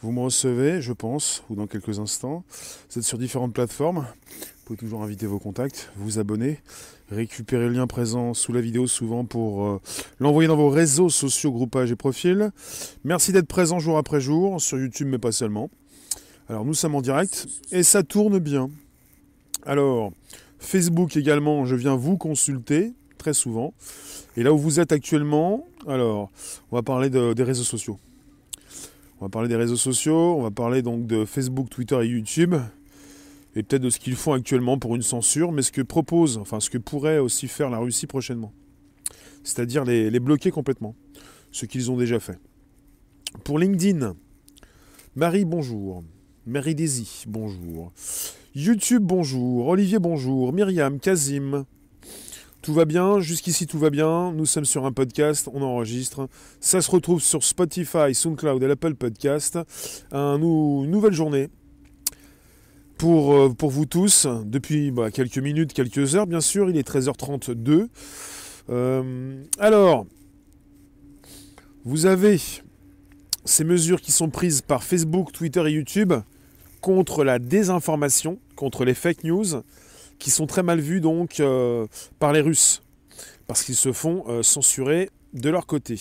Vous me recevez, je pense, ou dans quelques instants. Vous êtes sur différentes plateformes. Vous pouvez toujours inviter vos contacts, vous abonner, récupérer le lien présent sous la vidéo souvent pour euh, l'envoyer dans vos réseaux sociaux, groupages et profils. Merci d'être présent jour après jour sur YouTube, mais pas seulement. Alors nous sommes en direct et ça tourne bien. Alors, Facebook également, je viens vous consulter très souvent. Et là où vous êtes actuellement, alors, on va parler des réseaux sociaux. On va parler des réseaux sociaux, on va parler donc de Facebook, Twitter et YouTube, et peut-être de ce qu'ils font actuellement pour une censure, mais ce que propose, enfin ce que pourrait aussi faire la Russie prochainement. C'est-à-dire les, bloquer complètement, ce qu'ils ont déjà fait. Pour LinkedIn, Marie, bonjour. Mary Daisy, bonjour. YouTube, bonjour. Olivier, bonjour. Myriam, Kazim, tout va bien, jusqu'ici tout va bien. Nous sommes sur un podcast, on enregistre. Ça se retrouve sur Spotify, SoundCloud et l'Apple Podcast. une nouvelle journée pour, euh, vous tous. Depuis bah, quelques minutes, quelques heures, bien sûr. Il est 13h32. Euh, alors, vous avez ces mesures qui sont prises par Facebook, Twitter et YouTube contre la désinformation, contre les fake news qui sont très mal vus donc euh, par les Russes, parce qu'ils se font euh, censurer de leur côté.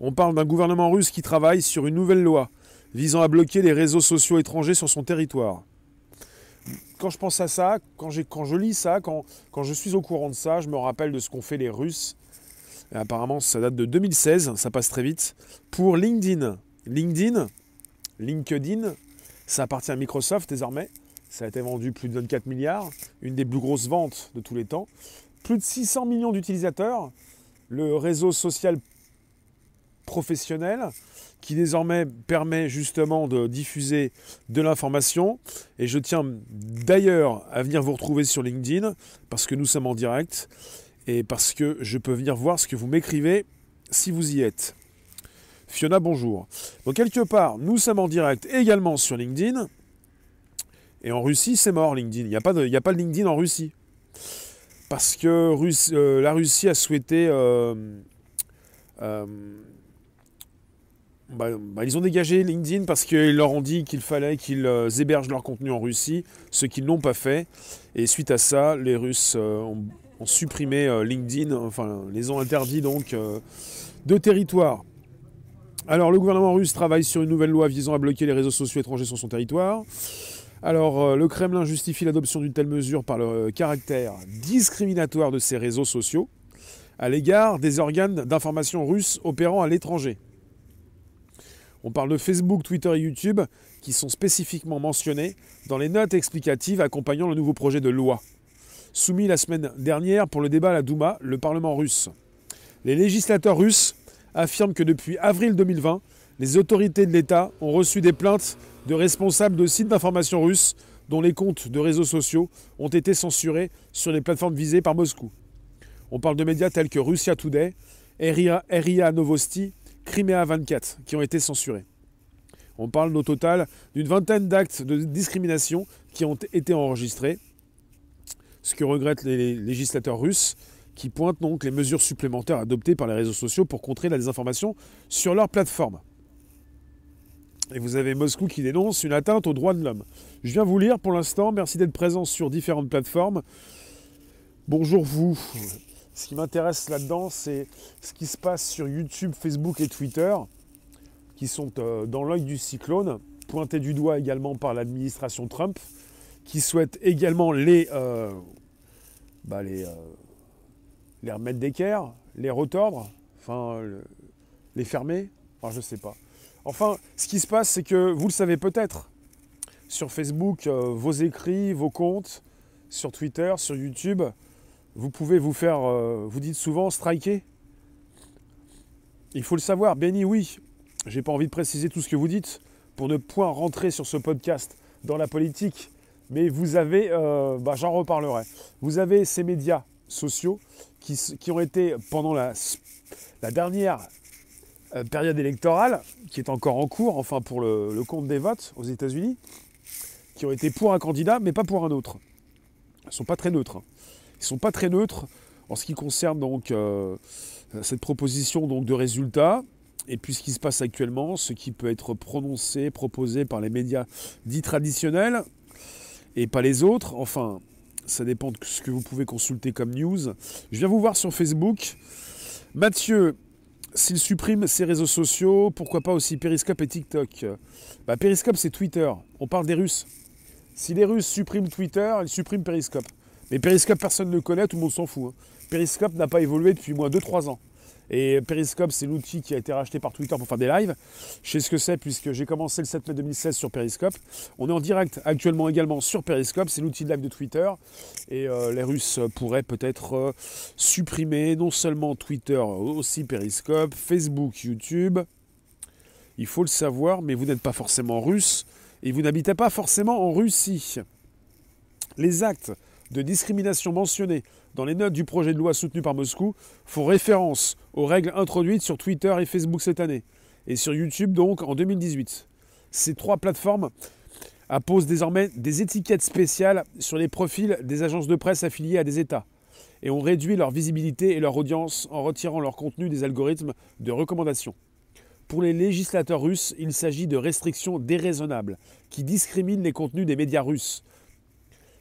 On parle d'un gouvernement russe qui travaille sur une nouvelle loi visant à bloquer les réseaux sociaux étrangers sur son territoire. Quand je pense à ça, quand, quand je lis ça, quand, je suis au courant de ça, je me rappelle de ce qu'ont fait les Russes. Apparemment, ça date de 2016, ça passe très vite. Pour LinkedIn. LinkedIn, LinkedIn, ça appartient à Microsoft désormais. Ça a été vendu plus de 24 milliards, une des plus grosses ventes de tous les temps. Plus de 600 millions d'utilisateurs. Le réseau social professionnel qui désormais permet justement de diffuser de l'information. Et je tiens d'ailleurs à venir vous retrouver sur LinkedIn parce que nous sommes en direct et parce que je peux venir voir ce que vous m'écrivez si vous y êtes. Fiona, bonjour. Donc quelque part, nous sommes en direct également sur LinkedIn. Et en Russie, c'est mort LinkedIn. Il n'y a, pas de, a pas LinkedIn en Russie. Parce que euh, la Russie a souhaité... Euh, euh, bah, bah, ils ont dégagé LinkedIn parce qu'ils leur ont dit qu'il fallait qu'ils hébergent leur contenu en Russie, ce qu'ils n'ont pas fait. Et suite à ça, les Russes ont, ont, supprimé LinkedIn, enfin les ont interdits donc de territoire. Alors le gouvernement russe travaille sur une nouvelle loi visant à bloquer les réseaux sociaux étrangers sur son territoire. Alors, euh, le Kremlin justifie l'adoption d'une telle mesure par le euh, caractère discriminatoire de ces réseaux sociaux à l'égard des organes d'information russes opérant à l'étranger. On parle de Facebook, Twitter et YouTube qui sont spécifiquement mentionnés dans les notes explicatives accompagnant le nouveau projet de loi, soumis la semaine dernière pour le débat à la Douma, le Parlement russe. Les législateurs russes affirment que depuis avril 2020, les autorités de l'État ont reçu des plaintes de responsables de sites d'information russes dont les comptes de réseaux sociaux ont été censurés sur les plateformes visées par Moscou. On parle de médias tels que Russia Today, RIA, Novosti, Crimea 24 qui ont été censurés. On parle au total d'une vingtaine d'actes de discrimination qui ont été enregistrés, ce que regrettent les législateurs russes, qui pointent donc les mesures supplémentaires adoptées par les réseaux sociaux pour contrer la désinformation sur leur plateforme. Et vous avez Moscou qui dénonce une atteinte aux droits de l'homme. Je viens vous lire pour l'instant. Merci d'être présent sur différentes plateformes. Bonjour vous. Ce qui m'intéresse là-dedans, c'est ce qui se passe sur YouTube, Facebook et Twitter, qui sont euh, dans l'œil du cyclone, pointés du doigt également par l'administration Trump, qui souhaite également les, euh, bah les, euh, les remettre d'équerre, les retordre, enfin les fermer, enfin je sais pas. Enfin, ce qui se passe, c'est que vous le savez peut-être, sur Facebook, euh, vos écrits, vos comptes, sur Twitter, sur YouTube, vous pouvez vous faire, euh, vous dites souvent, striker. Il faut le savoir, Benny, oui, j'ai pas envie de préciser tout ce que vous dites pour ne point rentrer sur ce podcast dans la politique, mais vous avez, euh, bah, j'en reparlerai, vous avez ces médias sociaux qui, ont été pendant la, la dernière euh, période électorale qui est encore en cours, enfin pour le, compte des votes aux États-Unis, qui ont été pour un candidat, mais pas pour un autre. Ils ne sont pas très neutres. Ils ne sont pas très neutres en ce qui concerne donc euh, cette proposition donc, de résultats. et puis ce qui se passe actuellement, ce qui peut être prononcé, proposé par les médias dits traditionnels et pas les autres. Enfin, ça dépend de ce que vous pouvez consulter comme news. Je viens vous voir sur Facebook. Mathieu, s'il supprime ses réseaux sociaux, pourquoi pas aussi Periscope et TikTok? Bah, Periscope, c'est Twitter. On parle des Russes. Si les Russes suppriment Twitter, ils suppriment Periscope. Mais Periscope, personne ne le connaît, tout le monde s'en fout. Hein. Periscope n'a pas évolué depuis moins 2-3 ans. Et Periscope, c'est l'outil qui a été racheté par Twitter pour faire des lives. Je sais ce que c'est puisque j'ai commencé le 7 mai 2016 sur Periscope. On est en direct actuellement également sur Periscope, c'est l'outil de live de Twitter. Et euh, les Russes pourraient peut-être euh, supprimer non seulement Twitter, aussi Periscope, Facebook, YouTube. Il faut le savoir, mais vous n'êtes pas forcément russe et vous n'habitez pas forcément en Russie. Les actes de discrimination mentionnés dans les notes du projet de loi soutenu par Moscou font référence aux règles introduites sur Twitter et Facebook cette année, et sur YouTube donc en 2018. Ces trois plateformes apposent désormais des étiquettes spéciales sur les profils des agences de presse affiliées à des États, et ont réduit leur visibilité et leur audience en retirant leur contenu des algorithmes de recommandation. Pour les législateurs russes, il s'agit de restrictions déraisonnables qui discriminent les contenus des médias russes,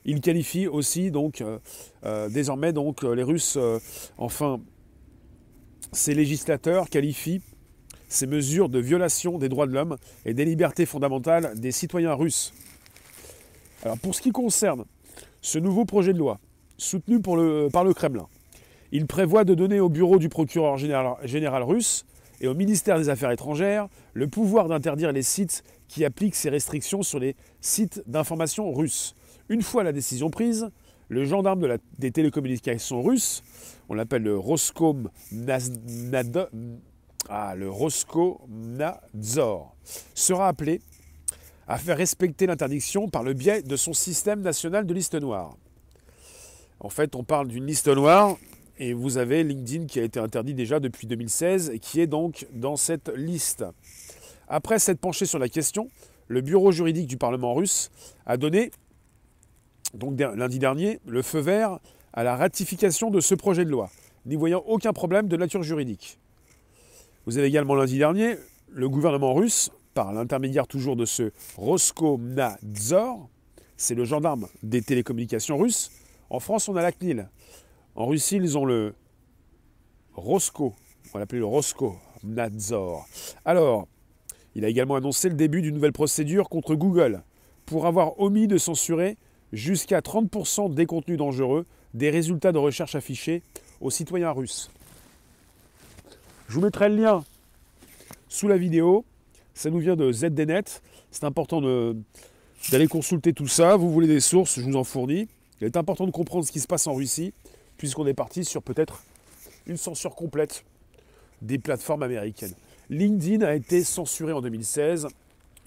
il qualifie aussi donc euh, euh, désormais donc euh, les Russes, enfin ces législateurs qualifient ces mesures de violation des droits de l'homme et des libertés fondamentales des citoyens russes. Alors pour ce qui concerne ce nouveau projet de loi soutenu par le Kremlin, il prévoit de donner au bureau du procureur général, général russe et au ministère des Affaires étrangères le pouvoir d'interdire les sites qui appliquent ces restrictions sur les sites d'information russes. Une fois la décision prise, le gendarme des télécommunications russes, on l'appelle le Roskomnadzor, ah, sera appelé à faire respecter l'interdiction par le biais de son système national de liste noire. En fait, on parle d'une liste noire et vous avez LinkedIn qui a été interdit déjà depuis 2016 et qui est donc dans cette liste. Après s'être penché sur la question, le bureau juridique du Parlement russe a donné donc lundi dernier, le feu vert à la ratification de ce projet de loi, n'y voyant aucun problème de nature juridique. Vous avez également lundi dernier le gouvernement russe, par l'intermédiaire toujours de ce Roskomnadzor, c'est le gendarme des télécommunications russes. En France, on a la CNIL. En Russie, ils ont le Rosco, on va l'appeler le Roskomnadzor. Alors, il a également annoncé le début d'une nouvelle procédure contre Google pour avoir omis de censurer jusqu'à 30% des contenus dangereux des résultats de recherche affichés aux citoyens russes. Je vous mettrai le lien sous la vidéo. Ça nous vient de ZDNet. C'est important d'aller consulter tout ça. Vous voulez des sources, je vous en fournis. Il est important de comprendre ce qui se passe en Russie, puisqu'on est parti sur peut-être une censure complète des plateformes américaines. LinkedIn a été censuré en 2016.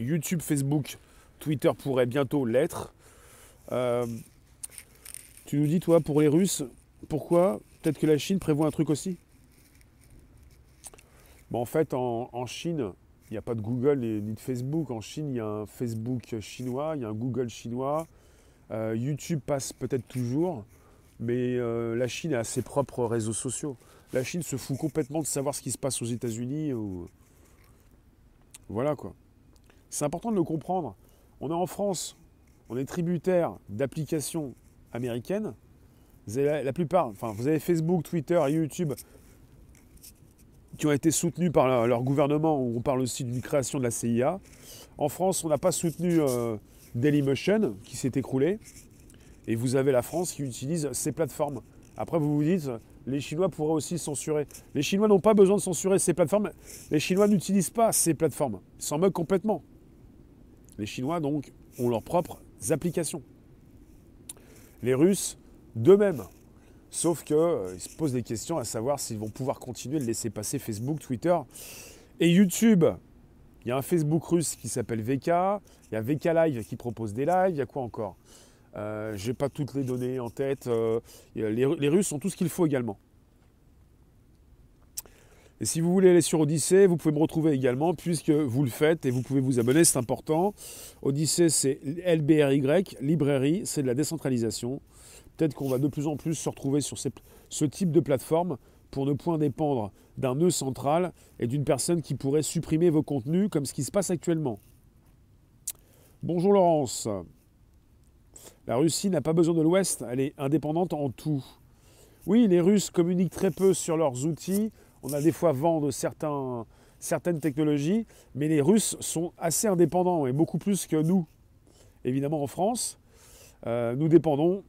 YouTube, Facebook, Twitter pourraient bientôt l'être. Euh, tu nous dis, toi, pour les Russes, pourquoi Peut-être que la Chine prévoit un truc aussi? Bon, En fait, en, Chine, il n'y a pas de Google ni de Facebook. En Chine, il y a un Facebook chinois, il y a un Google chinois. Euh, YouTube passe peut-être toujours, mais euh, la Chine a ses propres réseaux sociaux. La Chine se fout complètement de savoir ce qui se passe aux États-Unis. Voilà quoi. C'est important de le comprendre. On est en France, on est tributaire d'applications américaines. Vous avez la, plupart, enfin, vous avez Facebook, Twitter et YouTube qui ont été soutenus par leur, gouvernement, on parle aussi d'une création de la CIA. En France, on n'a pas soutenu euh, Dailymotion, qui s'est écroulé. Et vous avez la France qui utilise ces plateformes. Après, vous vous dites, les Chinois pourraient aussi censurer. Les Chinois n'ont pas besoin de censurer ces plateformes. Les Chinois n'utilisent pas ces plateformes. Ils s'en moquent complètement. Les Chinois, donc, ont leur propre applications. Les Russes, d'eux-mêmes. Sauf qu'ils euh, se posent des questions à savoir s'ils vont pouvoir continuer de laisser passer Facebook, Twitter et YouTube. Il y a un Facebook russe qui s'appelle VK, il y a VK Live qui propose des lives, il y a quoi encore? Euh, Je n'ai pas toutes les données en tête. Euh, les Russes ont tout ce qu'il faut également. Et si vous voulez aller sur Odyssée, vous pouvez me retrouver également puisque vous le faites et vous pouvez vous abonner, c'est important. Odyssée, c'est LBRY, librairie, c'est de la décentralisation. Peut-être qu'on va de plus en plus se retrouver sur ce type de plateforme pour ne point dépendre d'un nœud central et d'une personne qui pourrait supprimer vos contenus comme ce qui se passe actuellement. Bonjour Laurence. La Russie n'a pas besoin de l'Ouest, elle est indépendante en tout. Oui, les Russes communiquent très peu sur leurs outils. On a des fois vent de certains, certaines technologies, mais les Russes sont assez indépendants et beaucoup plus que nous. Évidemment, en France, euh, nous dépendons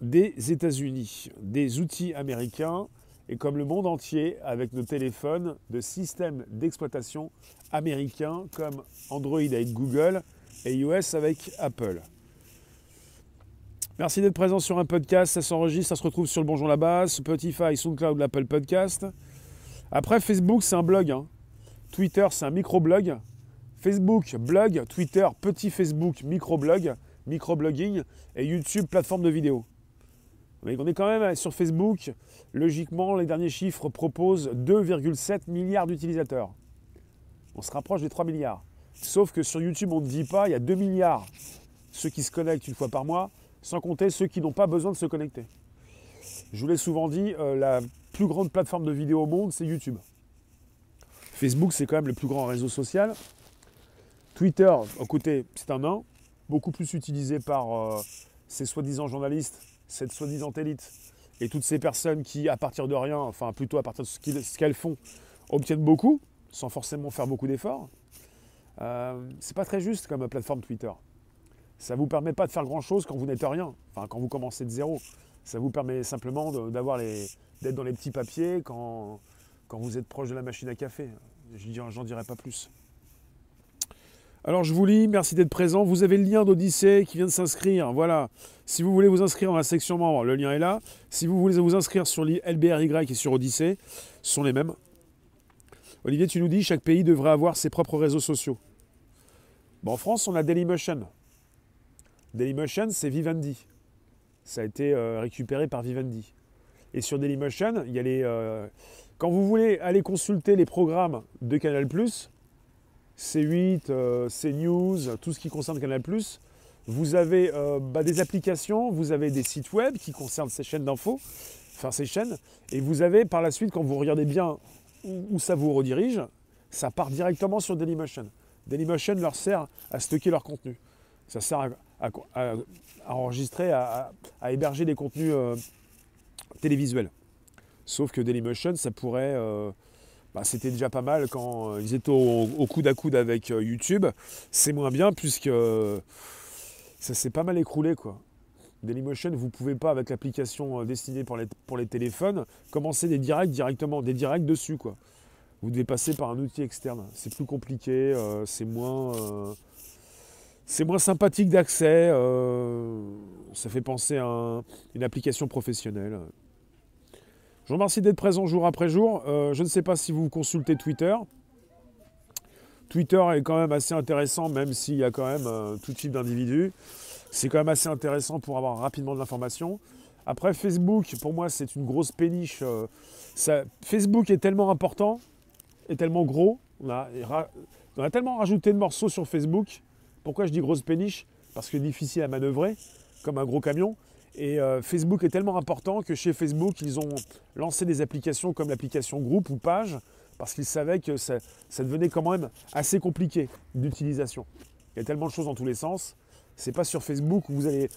des États-Unis, des outils américains et comme le monde entier avec nos téléphones de systèmes d'exploitation américains comme Android avec Google et iOS avec Apple. Merci d'être présent sur un podcast, ça s'enregistre, ça se retrouve sur le Bonjour la base, Spotify, SoundCloud, l'Apple Podcast. Après, Facebook, c'est un blog. Hein. Twitter, c'est un microblog. Facebook, blog. Twitter, petit Facebook, microblog, microblogging. Et YouTube, plateforme de vidéo. Mais on est quand même sur Facebook. Logiquement, les derniers chiffres proposent 2,7 milliards d'utilisateurs. On se rapproche des 3 milliards. Sauf que sur YouTube, on ne dit pas, il y a 2 milliards ceux qui se connectent une fois par mois, sans compter ceux qui n'ont pas besoin de se connecter. Je vous l'ai souvent dit, euh, la plus grande plateforme de vidéo au monde, c'est YouTube. Facebook, c'est quand même le plus grand réseau social. Twitter, écoutez, c'est un nain, beaucoup plus utilisé par euh, ces soi-disant journalistes, cette soi-disant élite, et toutes ces personnes qui, à partir de rien, enfin plutôt à partir de ce qu'elles font, obtiennent beaucoup, sans forcément faire beaucoup d'efforts. Euh, c'est pas très juste comme plateforme Twitter. Ça vous permet pas de faire grand-chose quand vous n'êtes rien, enfin quand vous commencez de zéro. Ça vous permet simplement d'avoir d'être dans les petits papiers quand, quand vous êtes proche de la machine à café. J'en dirai pas plus. Alors je vous lis, merci d'être présent. Vous avez le lien d'Odyssée qui vient de s'inscrire. Voilà. Si vous voulez vous inscrire dans la section membre, le lien est là. Si vous voulez vous inscrire sur LBRY et sur Odyssée, ce sont les mêmes. Olivier, tu nous dis chaque pays devrait avoir ses propres réseaux sociaux. En France, on a Dailymotion. Dailymotion, c'est Vivendi. Ça a été euh, récupéré par Vivendi. Et sur Dailymotion, il y a les. Euh, quand vous voulez aller consulter les programmes de Canal, C8, euh, CNews, tout ce qui concerne Canal, vous avez bah, des applications, vous avez des sites web qui concernent ces chaînes d'infos, enfin ces chaînes, et vous avez par la suite, quand vous regardez bien où, ça vous redirige, ça part directement sur Dailymotion. Dailymotion leur sert à stocker leur contenu. Ça sert à, enregistrer, à, héberger des contenus euh, télévisuels. Sauf que Dailymotion, ça pourrait. Euh, bah, c'était déjà pas mal quand ils étaient au, coude à coude avec euh, YouTube. C'est moins bien puisque ça s'est pas mal écroulé quoi. Dailymotion, vous ne pouvez pas, avec l'application euh, destinée pour les, pour les téléphones, commencer des directs directement, des directs dessus. Quoi. Vous devez passer par un outil externe. C'est plus compliqué, euh, c'est moins, euh, c'est moins sympathique d'accès. ça fait penser à une application professionnelle. Je vous remercie d'être présent jour après jour. je ne sais pas si vous consultez Twitter. Twitter est quand même assez intéressant, même s'il y a quand même tout type d'individus. C'est quand même assez intéressant pour avoir rapidement de l'information. Après, Facebook, pour moi, c'est une grosse péniche. Euh, Facebook est tellement important, est tellement gros. On a, tellement rajouté de morceaux sur Facebook. Pourquoi je dis grosse péniche? Parce que difficile à manœuvrer, comme un gros camion. Et euh, Facebook est tellement important que chez Facebook, ils ont lancé des applications comme l'application groupe ou page, parce qu'ils savaient que ça, devenait quand même assez compliqué d'utilisation. Il y a tellement de choses dans tous les sens. C'est pas sur Facebook où vous allez.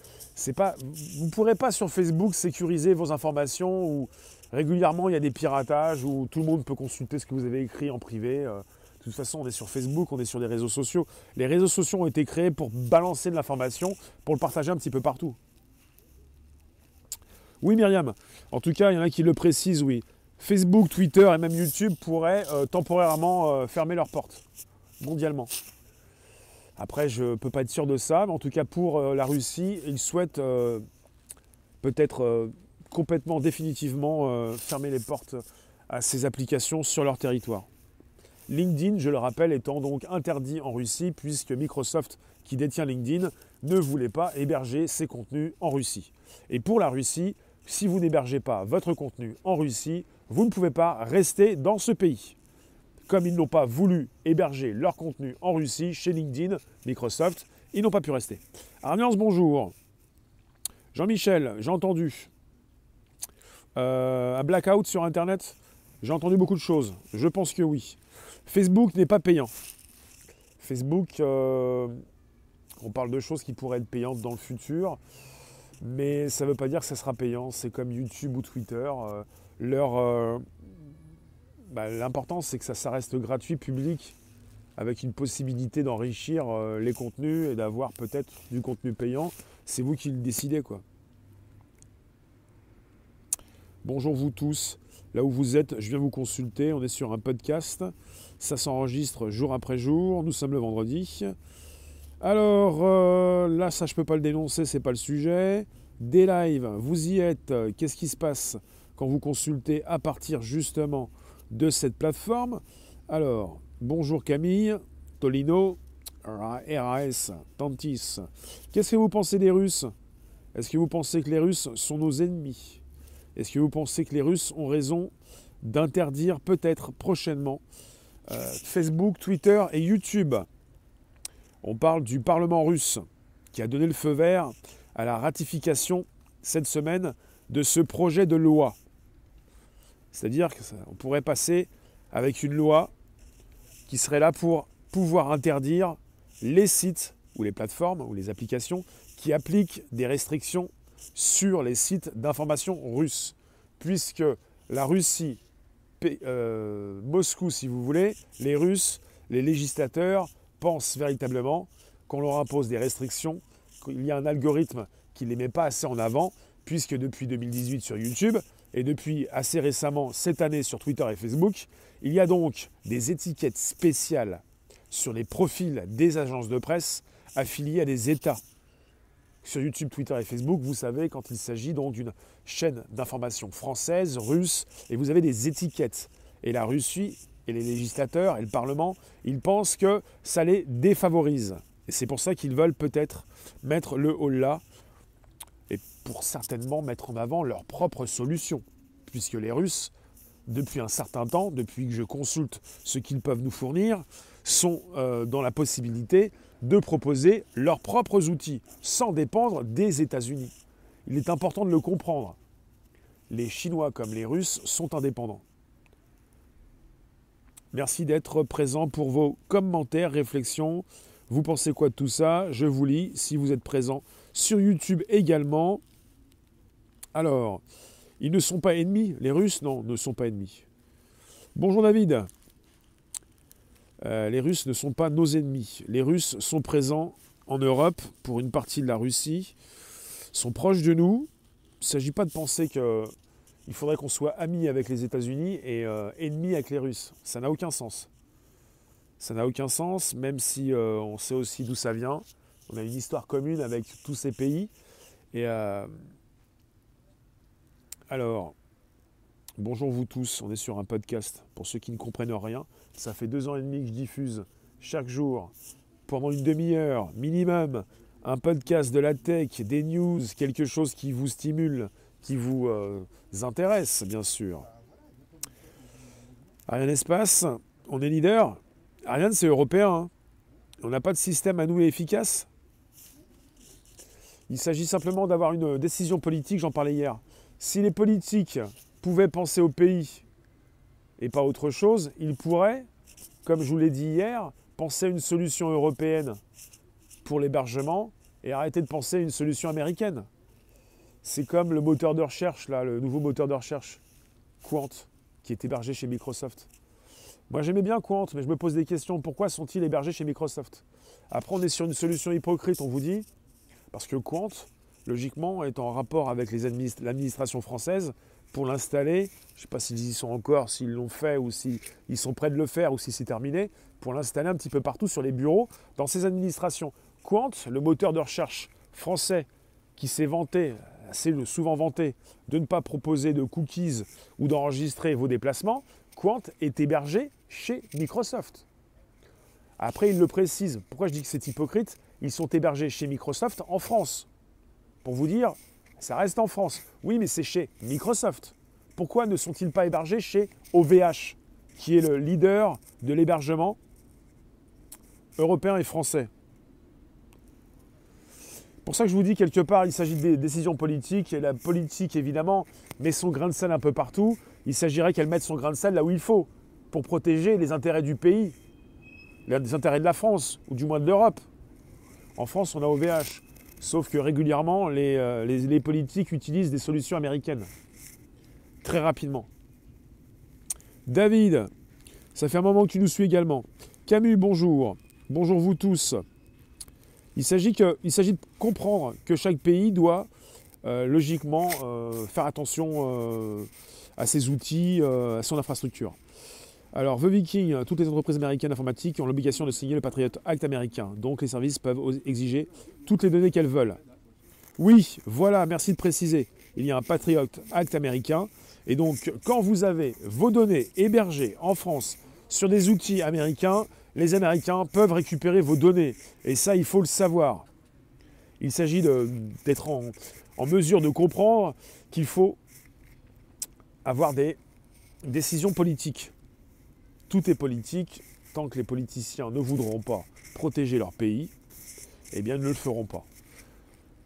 Vous pourrez pas sur Facebook sécuriser vos informations où régulièrement il y a des piratages où tout le monde peut consulter ce que vous avez écrit en privé. Euh, de toute façon, on est sur Facebook, on est sur des réseaux sociaux. Les réseaux sociaux ont été créés pour balancer de l'information, pour le partager un petit peu partout. Oui, Myriam. En tout cas, il y en a qui le précisent, oui. Facebook, Twitter et même YouTube pourraient euh, temporairement euh, fermer leurs portes mondialement. Après, je ne peux pas être sûr de ça, mais en tout cas pour euh, la Russie, ils souhaitent peut-être complètement, définitivement fermer les portes à ces applications sur leur territoire. LinkedIn, je le rappelle, étant donc interdit en Russie, puisque Microsoft, qui détient LinkedIn, ne voulait pas héberger ses contenus en Russie. Et pour la Russie, si vous n'hébergez pas votre contenu en Russie, vous ne pouvez pas rester dans ce pays comme ils n'ont pas voulu héberger leur contenu en Russie chez LinkedIn, Microsoft, ils n'ont pas pu rester. Arniance, bonjour. Jean-Michel, j'ai entendu. un blackout sur Internet J'ai entendu beaucoup de choses. Je pense que oui. Facebook n'est pas payant. Facebook, on parle de choses qui pourraient être payantes dans le futur, mais ça ne veut pas dire que ça sera payant. C'est comme YouTube ou Twitter. leur, bah, l'important, c'est que ça, reste gratuit, public, avec une possibilité d'enrichir euh, les contenus et d'avoir peut-être du contenu payant. C'est vous qui le décidez, quoi. Bonjour vous tous. Là où vous êtes, je viens vous consulter. On est sur un podcast. Ça s'enregistre jour après jour. Nous sommes le vendredi. Alors euh, là, ça je peux pas le dénoncer, c'est pas le sujet. Des lives, vous y êtes. Qu'est-ce qui se passe quand vous consultez à partir justement de cette plateforme? Alors, bonjour Camille, Tolino, RAS, Tantis. Qu'est-ce que vous pensez des Russes? Est-ce que vous pensez que les Russes sont nos ennemis? Est-ce que vous pensez que les Russes ont raison d'interdire peut-être prochainement euh, Facebook, Twitter et YouTube? On parle du Parlement russe qui a donné le feu vert à la ratification cette semaine de ce projet de loi. C'est-à-dire qu'on pourrait passer avec une loi qui serait là pour pouvoir interdire les sites ou les plateformes ou les applications qui appliquent des restrictions sur les sites d'information russes. Puisque la Russie, euh, Moscou si vous voulez, les Russes, les législateurs pensent véritablement qu'on leur impose des restrictions, qu'il y a un algorithme qui ne les met pas assez en avant, puisque depuis 2018 sur YouTube, et depuis assez récemment, cette année sur Twitter et Facebook, il y a donc des étiquettes spéciales sur les profils des agences de presse affiliées à des États. Sur YouTube, Twitter et Facebook, vous savez, quand il s'agit donc d'une chaîne d'information française, russe, et vous avez des étiquettes. Et la Russie et les législateurs et le Parlement, ils pensent que ça les défavorise. Et c'est pour ça qu'ils veulent peut-être mettre le haut là pour certainement mettre en avant leurs propres solutions, puisque les Russes, depuis un certain temps, depuis que je consulte ce qu'ils peuvent nous fournir, sont euh, dans la possibilité de proposer leurs propres outils, sans dépendre des États-Unis. Il est important de le comprendre. Les Chinois comme les Russes sont indépendants. Merci d'être présent pour vos commentaires, réflexions. Vous pensez quoi de tout ça? Je vous lis si vous êtes présent sur YouTube également. Alors, ils ne sont pas ennemis, les Russes, non, ne sont pas ennemis. Bonjour David. Euh, les Russes ne sont pas nos ennemis. Les Russes sont présents en Europe pour une partie de la Russie, sont proches de nous. Il ne s'agit pas de penser qu'il faudrait qu'on soit amis avec les États-Unis et euh, ennemis avec les Russes. Ça n'a aucun sens. Ça n'a aucun sens, même si euh, on sait aussi d'où ça vient. On a une histoire commune avec tous ces pays. Alors, bonjour vous tous, on est sur un podcast. Pour ceux qui ne comprennent rien, ça fait deux ans et demi que je diffuse chaque jour, pendant une demi-heure minimum, un podcast de la tech, des news, quelque chose qui vous stimule, qui vous euh, intéresse, bien sûr. Ariane Espace, on est leader. Ariane, c'est européen. Hein. On n'a pas de système à nous efficace. Il s'agit simplement d'avoir une décision politique, j'en parlais hier. Si les politiques pouvaient penser au pays et pas autre chose, ils pourraient, comme je vous l'ai dit hier, penser à une solution européenne pour l'hébergement et arrêter de penser à une solution américaine. C'est comme le moteur de recherche, là, le nouveau moteur de recherche, Quant, qui est hébergé chez Microsoft. Moi j'aimais bien Quant, mais je me pose des questions. Pourquoi sont-ils hébergés chez Microsoft? Après on est sur une solution hypocrite, on vous dit, parce que Quant, logiquement, est en rapport avec l'administration française pour l'installer. Je ne sais pas s'ils y sont encore, s'ils l'ont fait ou s'ils sont prêts de le faire ou si c'est terminé, pour l'installer un petit peu partout sur les bureaux dans ces administrations. Quant, le moteur de recherche français qui s'est vanté, assez souvent vanté, de ne pas proposer de cookies ou d'enregistrer vos déplacements, Quant est hébergé chez Microsoft. Après, il le précise. Pourquoi je dis que c'est hypocrite? Ils sont hébergés chez Microsoft en France. Pour vous dire, ça reste en France. Oui, mais c'est chez Microsoft. Pourquoi ne sont-ils pas hébergés chez OVH, qui est le leader de l'hébergement européen et français pour ça que je vous dis quelque part, il s'agit des décisions politiques, et la politique, évidemment, met son grain de sel un peu partout. Il s'agirait qu'elle mette son grain de sel là où il faut, pour protéger les intérêts du pays, les intérêts de la France, ou du moins de l'Europe. En France, on a OVH. Sauf que régulièrement, euh, les, politiques utilisent des solutions américaines. Très rapidement. David, ça fait un moment que tu nous suis également. Camus, bonjour. Bonjour vous tous. Il s'agit de comprendre que chaque pays doit euh, logiquement euh, faire attention à ses outils, à son infrastructure. Alors, The Viking, toutes les entreprises américaines informatiques ont l'obligation de signer le Patriot Act américain. Donc, les services peuvent exiger toutes les données qu'elles veulent. Oui, voilà, merci de préciser. Il y a un Patriot Act américain. Et donc, quand vous avez vos données hébergées en France sur des outils américains, les Américains peuvent récupérer vos données. Et ça, il faut le savoir. Il s'agit d'être en, en mesure de comprendre qu'il faut avoir des décisions politiques tout est politique. Tant que les politiciens ne voudront pas protéger leur pays, eh bien, ne le feront pas.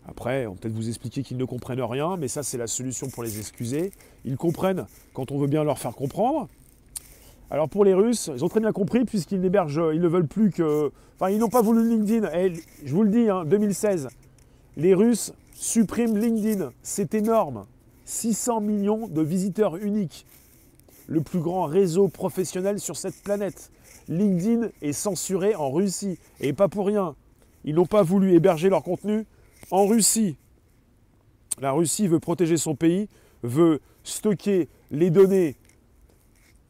Après, on peut peut-être vous expliquer qu'ils ne comprennent rien, mais ça, c'est la solution pour les excuser. Ils comprennent quand on veut bien leur faire comprendre. Alors pour les Russes, ils ont très bien compris puisqu'ils n'hébergent, ils ne veulent plus que... Enfin, ils n'ont pas voulu LinkedIn. Et je vous le dis, 2016, hein, les Russes suppriment LinkedIn. C'est énorme. 600 millions de visiteurs uniques le plus grand réseau professionnel sur cette planète. LinkedIn est censuré en Russie. Et pas pour rien. Ils n'ont pas voulu héberger leur contenu en Russie. La Russie veut protéger son pays, veut stocker les données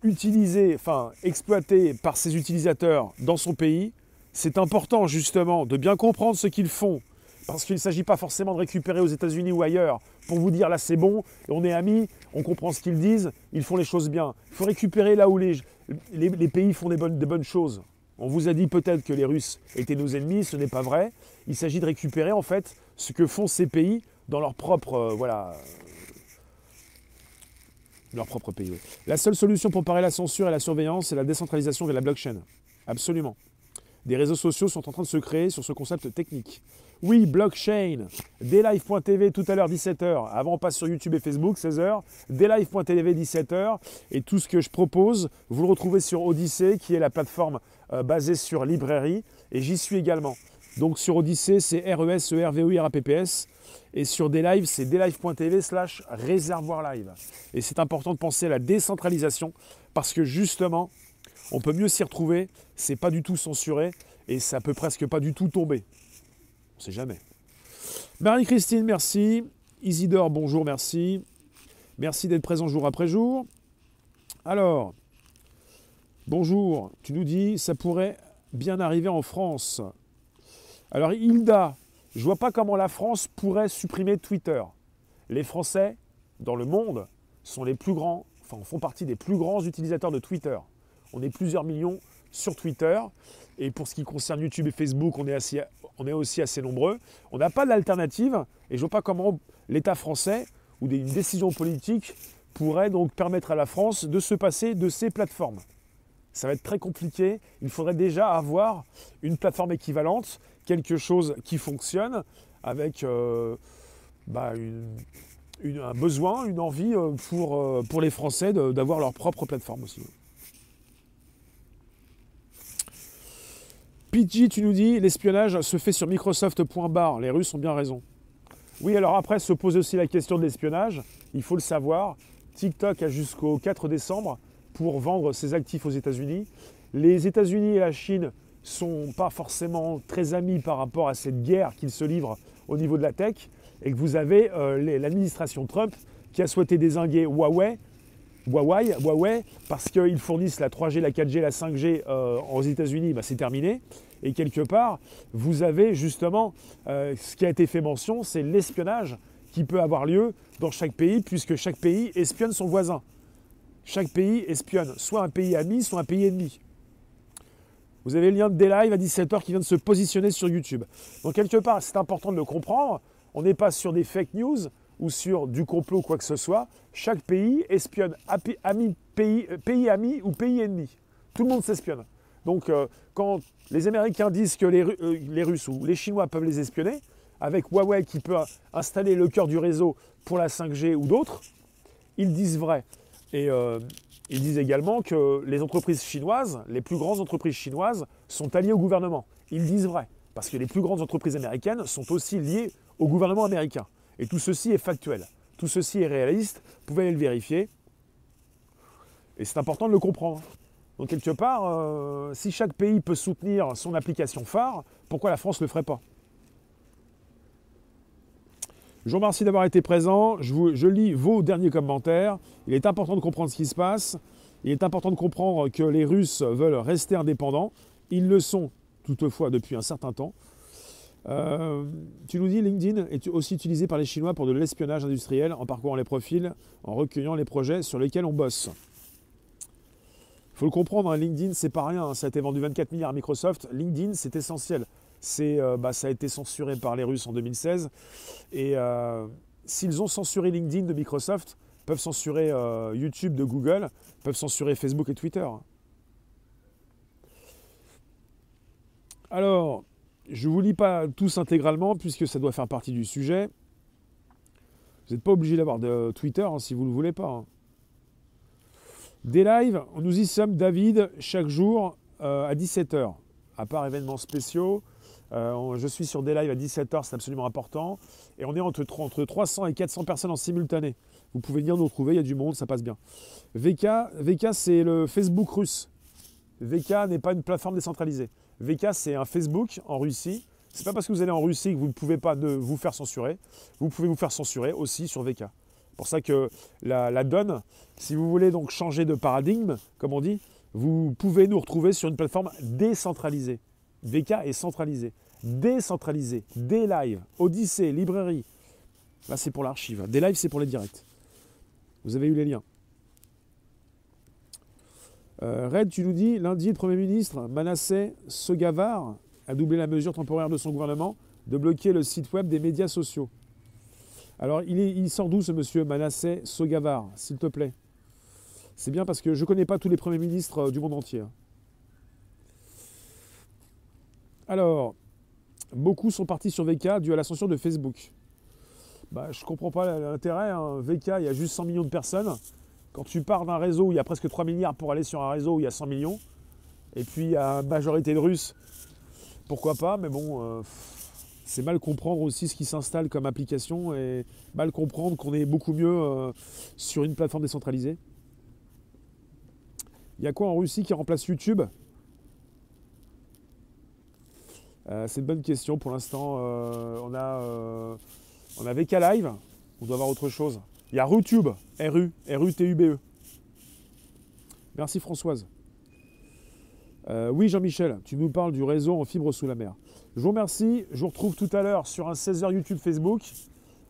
utilisées, enfin exploitées par ses utilisateurs dans son pays. C'est important justement de bien comprendre ce qu'ils font parce qu'il ne s'agit pas forcément de récupérer aux États-Unis ou ailleurs pour vous dire là c'est bon, on est amis, on comprend ce qu'ils disent, ils font les choses bien. Il faut récupérer là où les, pays font des bonnes, choses. On vous a dit peut-être que les Russes étaient nos ennemis, ce n'est pas vrai. Il s'agit de récupérer en fait ce que font ces pays dans leur propre, euh, voilà, leur propre pays. La seule solution pour parer la censure et la surveillance, c'est la décentralisation de la blockchain. Absolument. Des réseaux sociaux sont en train de se créer sur ce concept technique. Oui, blockchain, daylive.tv tout à l'heure 17h. Avant on passe sur YouTube et Facebook 16h. Daylive.tv 17h. Et tout ce que je propose, vous le retrouvez sur Odyssey qui est la plateforme euh, basée sur librairie. Et j'y suis également. Donc sur Odyssey, c'est RES, ERVOI, RAPPS. Et sur Daylive, c'est daylive.tv slash réservoir live. Et c'est important de penser à la décentralisation parce que justement, on peut mieux s'y retrouver. C'est pas du tout censuré et ça peut presque pas du tout tomber. On sait jamais. Marie-Christine, merci. Isidore, bonjour, merci. Merci d'être présent jour après jour. Alors, bonjour, tu nous dis, ça pourrait bien arriver en France. Alors, Hilda, je vois pas comment la France pourrait supprimer Twitter. Les Français, dans le monde, sont les plus grands, enfin, font partie des plus grands utilisateurs de Twitter. On est plusieurs millions sur Twitter. Et pour ce qui concerne YouTube et Facebook, on est, on est aussi assez nombreux. On n'a pas d'alternative et je ne vois pas comment l'État français ou une décision politique pourrait donc permettre à la France de se passer de ces plateformes. Ça va être très compliqué. Il faudrait déjà avoir une plateforme équivalente, quelque chose qui fonctionne avec euh, bah, un besoin, une envie euh, euh, pour les Français d'avoir leur propre plateforme aussi. PG, tu nous dis, l'espionnage se fait sur Microsoft.bar. Les Russes ont bien raison. Oui, alors après se pose aussi la question de l'espionnage. Il faut le savoir. TikTok a jusqu'au 4 décembre pour vendre ses actifs aux États-Unis. Les États-Unis et la Chine sont pas forcément très amis par rapport à cette guerre qu'ils se livrent au niveau de la tech. Et que vous avez euh, l'administration Trump qui a souhaité désinguer Huawei Huawei, Huawei parce qu'ils fournissent la 3G, la 4G, la 5G euh, aux États-Unis, bah, c'est terminé. Et quelque part, vous avez justement euh, ce qui a été fait mention, c'est l'espionnage qui peut avoir lieu dans chaque pays, puisque chaque pays espionne son voisin. Chaque pays espionne soit un pays ami, soit un pays ennemi. Vous avez le lien de D-Live à 17h qui vient de se positionner sur YouTube. Donc quelque part, c'est important de le comprendre. On n'est pas sur des fake news, ou sur du complot, quoi que ce soit, chaque pays espionne euh, pays ami ou pays ennemi. Tout le monde s'espionne. Donc euh, quand les Américains disent que les, euh, les, Russes ou les Chinois peuvent les espionner, avec Huawei qui peut installer le cœur du réseau pour la 5G ou d'autres, ils disent vrai. Et ils disent également que les entreprises chinoises, les plus grandes entreprises chinoises, sont alliées au gouvernement. Ils disent vrai. Parce que les plus grandes entreprises américaines sont aussi liées au gouvernement américain. Et tout ceci est factuel. Tout ceci est réaliste. Vous pouvez aller le vérifier. Et c'est important de le comprendre. Donc quelque part, euh, si chaque pays peut soutenir son application phare, pourquoi la France ne le ferait pas? Je vous remercie d'avoir été présent. Je, je, lis vos derniers commentaires. Il est important de comprendre ce qui se passe. Il est important de comprendre que les Russes veulent rester indépendants. Ils le sont toutefois depuis un certain temps. Euh, tu nous dis LinkedIn est aussi utilisé par les Chinois pour de l'espionnage industriel en parcourant les profils, en recueillant les projets sur lesquels on bosse. Il faut le comprendre, hein, LinkedIn c'est pas rien, ça a été vendu 24 milliards à Microsoft. LinkedIn c'est essentiel. Euh, bah, ça a été censuré par les Russes en 2016. Et euh, s'ils ont censuré LinkedIn de Microsoft, peuvent censurer YouTube de Google, peuvent censurer Facebook et Twitter. Alors, je ne vous lis pas tous intégralement puisque ça doit faire partie du sujet. Vous n'êtes pas obligé d'avoir de Twitter hein, si vous ne le voulez pas. Hein. Des lives, nous y sommes, David, chaque jour euh, à 17h. À part événements spéciaux, euh, je suis sur des lives à 17h, c'est absolument important. Et on est entre, entre 300 et 400 personnes en simultané. Vous pouvez venir nous retrouver, il y a du monde, ça passe bien. VK, VK c'est le Facebook russe. VK n'est pas une plateforme décentralisée. VK, c'est un Facebook en Russie. C'est pas parce que vous allez en Russie que vous ne pouvez pas vous faire censurer. Vous pouvez vous faire censurer aussi sur VK. Pour ça que la, donne, si vous voulez donc changer de paradigme, comme on dit, vous pouvez nous retrouver sur une plateforme décentralisée. VK est centralisé. Décentralisé. Des lives, Odyssée, librairie. Là, c'est pour l'archive. Des lives, c'est pour les directs. Vous avez eu les liens. Euh, Red, tu nous dis, lundi, le Premier ministre Manasseh Sogavar a doublé la mesure temporaire de son gouvernement de bloquer le site web des médias sociaux. Alors, il, il sort d'où ce monsieur Manasseh Sogavar, s'il te plaît? C'est bien parce que je ne connais pas tous les premiers ministres euh, du monde entier. Alors, beaucoup sont partis sur VK dû à l'ascension de Facebook. Bah, je ne comprends pas l'intérêt. Hein. VK, il y a juste 100 millions de personnes. Quand tu pars d'un réseau où il y a presque 3 milliards pour aller sur un réseau où il y a 100 millions, et puis il y a une majorité de Russes, pourquoi pas, mais bon, euh, c'est mal comprendre aussi ce qui s'installe comme application et mal comprendre qu'on est beaucoup mieux euh, sur une plateforme décentralisée. Il y a quoi en Russie qui remplace YouTube? Euh, C'est une bonne question. Pour l'instant, on, a, on a VK Live. On doit avoir autre chose. Il y a RuTube, R-U, R-U-T-U-B-E. Merci Françoise. Euh, oui Jean-Michel, tu nous parles du réseau en fibre sous la mer. Je vous remercie, je vous retrouve tout à l'heure sur un 16h YouTube Facebook.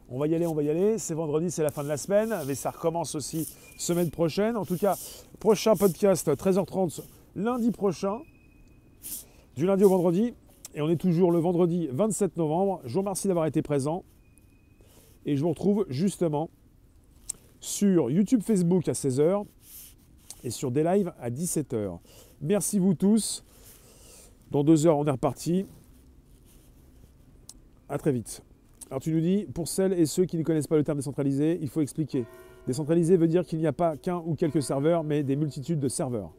On va y aller, on va y aller. C'est vendredi, c'est la fin de la semaine, mais ça recommence aussi semaine prochaine. En tout cas, prochain podcast 13h30 lundi prochain, du lundi au vendredi. Et on est toujours le vendredi 27 novembre. Je vous remercie d'avoir été présent. Et je vous retrouve justement sur YouTube, Facebook à 16h et sur des lives à 17h. Merci vous tous. Dans deux heures, on est reparti. À très vite. Alors tu nous dis, pour celles et ceux qui ne connaissent pas le terme décentralisé, il faut expliquer. Décentralisé veut dire qu'il n'y a pas qu'un ou quelques serveurs, mais des multitudes de serveurs.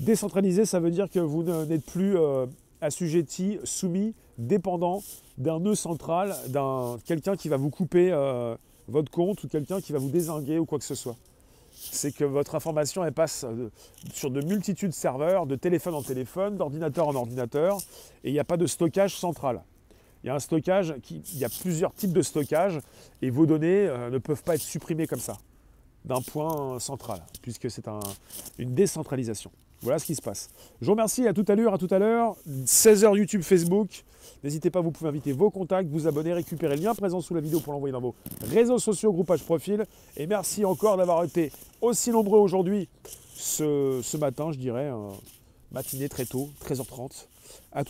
Décentralisé, ça veut dire que vous n'êtes plus euh, assujetti, soumis, dépendant d'un nœud central, d'un quelqu'un qui va vous couper euh, votre compte ou quelqu'un qui va vous désinguer ou quoi que ce soit. C'est que votre information elle passe euh, sur de multitudes de serveurs, de téléphone en téléphone, d'ordinateur en ordinateur, et il n'y a pas de stockage central. Il y a un stockage, il y a plusieurs types de stockage, et vos données euh, ne peuvent pas être supprimées comme ça, d'un point central, puisque c'est une décentralisation. Voilà ce qui se passe. Je vous remercie, à tout à l'heure, à tout à l'heure, 16h YouTube, Facebook. N'hésitez pas, vous pouvez inviter vos contacts, vous abonner, récupérer le lien présent sous la vidéo pour l'envoyer dans vos réseaux sociaux, groupage profil. Et merci encore d'avoir été aussi nombreux aujourd'hui, ce, matin, je dirais, matinée très tôt, 13h30. À tout